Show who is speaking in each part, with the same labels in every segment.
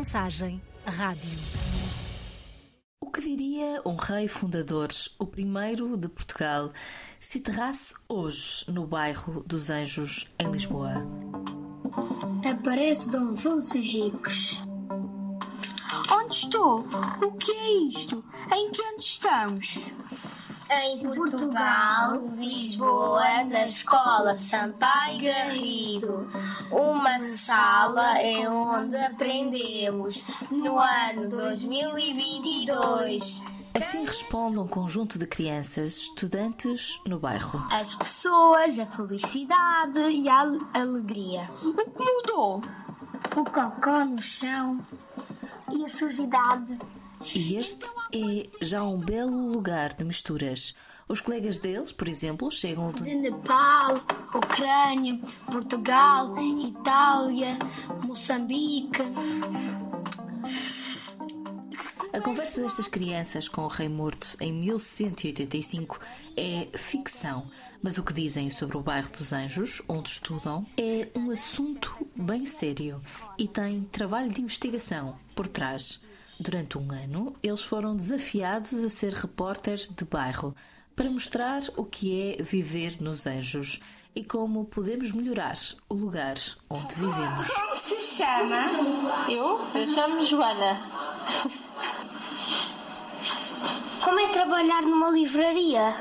Speaker 1: Mensagem Rádio.
Speaker 2: O que diria um rei fundador, o primeiro de Portugal, se enterrasse hoje no bairro dos Anjos, em Lisboa?
Speaker 3: Aparece Dom Afonso Henriques.
Speaker 4: Onde estou? O que é isto? Em que ano estamos?
Speaker 5: Em Portugal, Lisboa, na escola Sampaio Garrido. Uma sala é onde aprendemos no ano 2022.
Speaker 2: Assim responde um conjunto de crianças, estudantes no bairro.
Speaker 3: As pessoas, a felicidade e a alegria.
Speaker 4: O que mudou?
Speaker 3: O cocó no chão e a sujidade.
Speaker 2: E este é já um belo lugar de misturas. Os colegas deles, por exemplo, chegam
Speaker 3: de Nepal, Ucrânia, Portugal, Itália, Moçambique.
Speaker 2: A conversa destas crianças com o Rei Morto em 1185 é ficção, mas o que dizem sobre o bairro dos Anjos, onde estudam, é um assunto bem sério e tem trabalho de investigação por trás. Durante um ano, eles foram desafiados a ser repórteres de bairro para mostrar o que é viver nos Anjos e como podemos melhorar o lugar onde vivemos.
Speaker 4: Como se chama?
Speaker 5: Eu? Eu chamo Joana.
Speaker 3: Como é trabalhar numa livraria?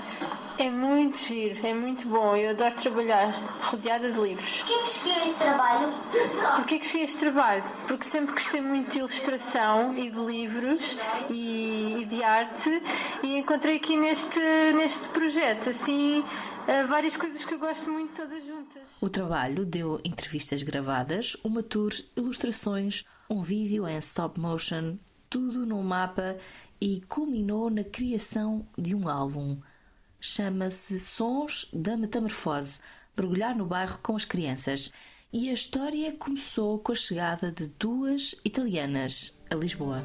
Speaker 5: É muito giro, é muito bom. Eu adoro trabalhar rodeada de livros.
Speaker 3: Porquê que escolheu esse trabalho?
Speaker 5: Porquê que escolhi este trabalho? Porque sempre gostei muito de ilustração e de livros e, e de arte e encontrei aqui neste, neste projeto assim eh, várias coisas que eu gosto muito todas juntas.
Speaker 2: O trabalho deu entrevistas gravadas, uma tour, ilustrações, um vídeo em stop motion, tudo num mapa e culminou na criação de um álbum. Chama-se Sons da Metamorfose mergulhar no bairro com as crianças. E a história começou com a chegada de duas italianas a Lisboa.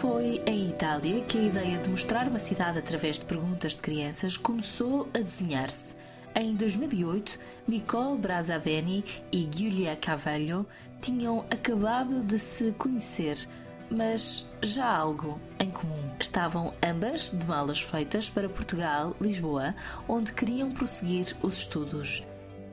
Speaker 2: Foi em Itália que a ideia de mostrar uma cidade através de perguntas de crianças começou a desenhar-se. Em 2008, Nicole Brazzaveni e Giulia Cavallo tinham acabado de se conhecer, mas já algo em comum. Estavam ambas de malas feitas para Portugal, Lisboa, onde queriam prosseguir os estudos.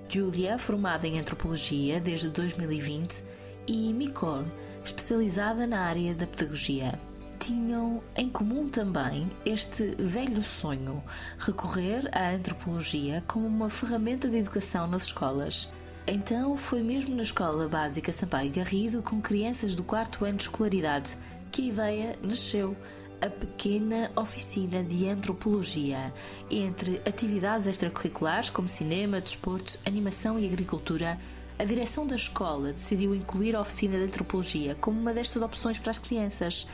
Speaker 2: Julia, formada em antropologia desde 2020, e Nicole, especializada na área da pedagogia tinham em comum também este velho sonho, recorrer à antropologia como uma ferramenta de educação nas escolas. Então foi mesmo na Escola Básica Sampaio Garrido, com crianças do quarto ano de escolaridade, que a ideia nasceu. A pequena oficina de antropologia, entre atividades extracurriculares como cinema, desporto, animação e agricultura, a direção da escola decidiu incluir a oficina de antropologia como uma destas opções para as crianças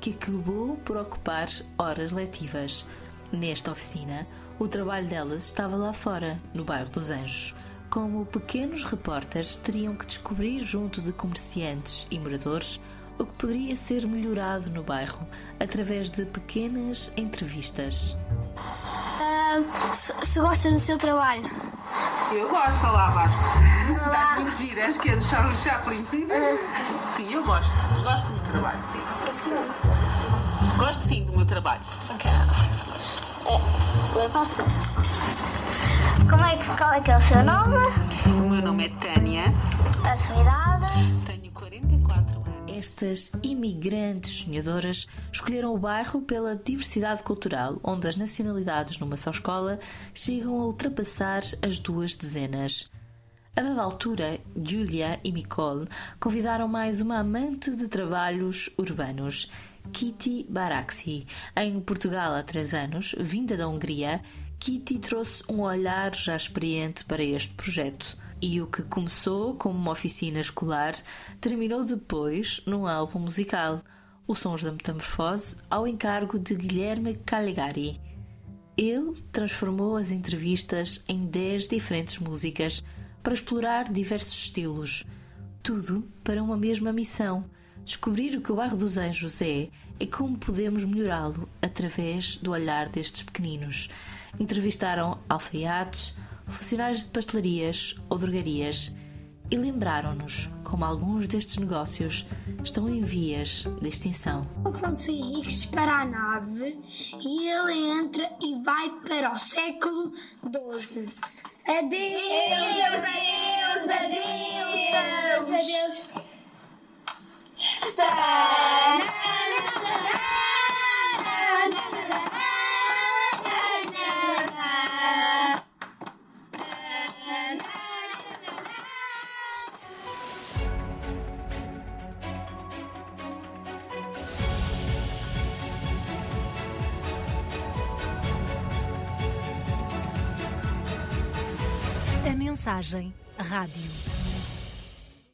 Speaker 2: que acabou por ocupar horas letivas. Nesta oficina, o trabalho delas estava lá fora, no bairro dos Anjos. Como pequenos repórteres teriam que descobrir junto de comerciantes e moradores o que poderia ser melhorado no bairro através de pequenas entrevistas.
Speaker 3: Uh, se, se gosta do seu trabalho?
Speaker 6: Eu gosto, olha lá Vasco. Está muito giro, és que é do Charles Chaplin. Sim, eu gosto. Gosto do meu trabalho, sim.
Speaker 3: Sim.
Speaker 6: Gosto sim do meu trabalho.
Speaker 3: Ok. É, agora posso Como é que, qual é que é o seu nome?
Speaker 6: O meu nome é Tânia.
Speaker 3: A sua idade?
Speaker 6: Tenho 44 anos.
Speaker 2: Estas imigrantes sonhadoras escolheram o bairro pela diversidade cultural, onde as nacionalidades numa só escola chegam a ultrapassar as duas dezenas. A dada altura, Julia e Nicole convidaram mais uma amante de trabalhos urbanos, Kitty Baraxi. Em Portugal há três anos, vinda da Hungria, Kitty trouxe um olhar já experiente para este projeto. E o que começou como uma oficina escolar terminou depois num álbum musical, Os Sons da Metamorfose, ao encargo de Guilherme Caligari. Ele transformou as entrevistas em 10 diferentes músicas para explorar diversos estilos. Tudo para uma mesma missão: descobrir o que o bairro dos Anjos é e como podemos melhorá-lo através do olhar destes pequeninos. Entrevistaram alfaiates, funcionários de pastelarias ou drogarias e lembraram-nos como alguns destes negócios estão em vias de extinção.
Speaker 7: Afonso Henriques para a nave e ele entra e vai para o século XII. Adeus, adeus, adeus, adeus, adeus.
Speaker 1: A mensagem rádio.